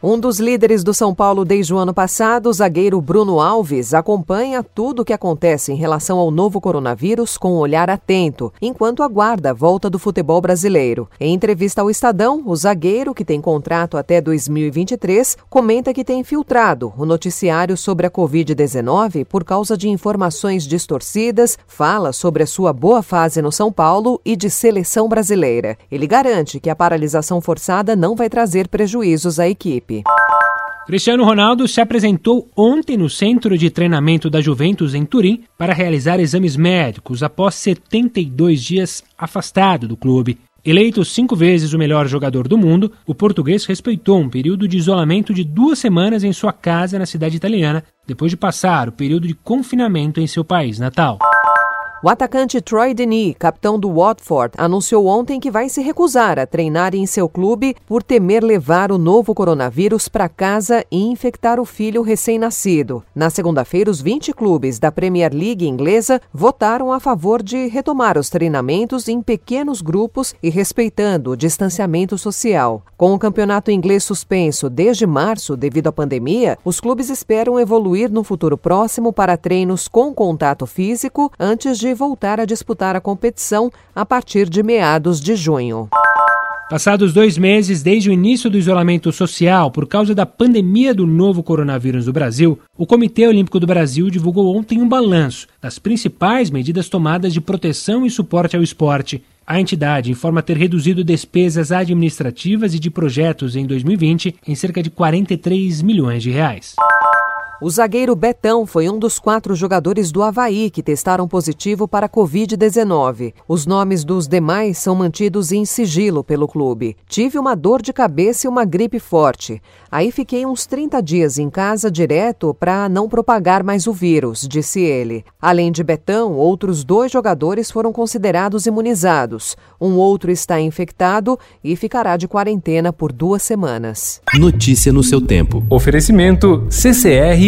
Um dos líderes do São Paulo desde o ano passado, o zagueiro Bruno Alves, acompanha tudo o que acontece em relação ao novo coronavírus com um olhar atento, enquanto aguarda a volta do futebol brasileiro. Em entrevista ao Estadão, o zagueiro, que tem contrato até 2023, comenta que tem filtrado o noticiário sobre a Covid-19 por causa de informações distorcidas, fala sobre a sua boa fase no São Paulo e de seleção brasileira. Ele garante que a paralisação forçada não vai trazer prejuízos à equipe Cristiano Ronaldo se apresentou ontem no centro de treinamento da Juventus em Turim para realizar exames médicos após 72 dias afastado do clube. Eleito cinco vezes o melhor jogador do mundo, o português respeitou um período de isolamento de duas semanas em sua casa na cidade italiana, depois de passar o período de confinamento em seu país natal. O atacante Troy Denis, capitão do Watford, anunciou ontem que vai se recusar a treinar em seu clube por temer levar o novo coronavírus para casa e infectar o filho recém-nascido. Na segunda-feira, os 20 clubes da Premier League inglesa votaram a favor de retomar os treinamentos em pequenos grupos e respeitando o distanciamento social. Com o campeonato inglês suspenso desde março devido à pandemia, os clubes esperam evoluir no futuro próximo para treinos com contato físico antes de de voltar a disputar a competição a partir de meados de junho. Passados dois meses desde o início do isolamento social por causa da pandemia do novo coronavírus no Brasil, o Comitê Olímpico do Brasil divulgou ontem um balanço das principais medidas tomadas de proteção e suporte ao esporte. A entidade informa ter reduzido despesas administrativas e de projetos em 2020 em cerca de 43 milhões de reais. O zagueiro Betão foi um dos quatro jogadores do Havaí que testaram positivo para a Covid-19. Os nomes dos demais são mantidos em sigilo pelo clube. Tive uma dor de cabeça e uma gripe forte. Aí fiquei uns 30 dias em casa direto para não propagar mais o vírus, disse ele. Além de Betão, outros dois jogadores foram considerados imunizados. Um outro está infectado e ficará de quarentena por duas semanas. Notícia no seu tempo. Oferecimento CCR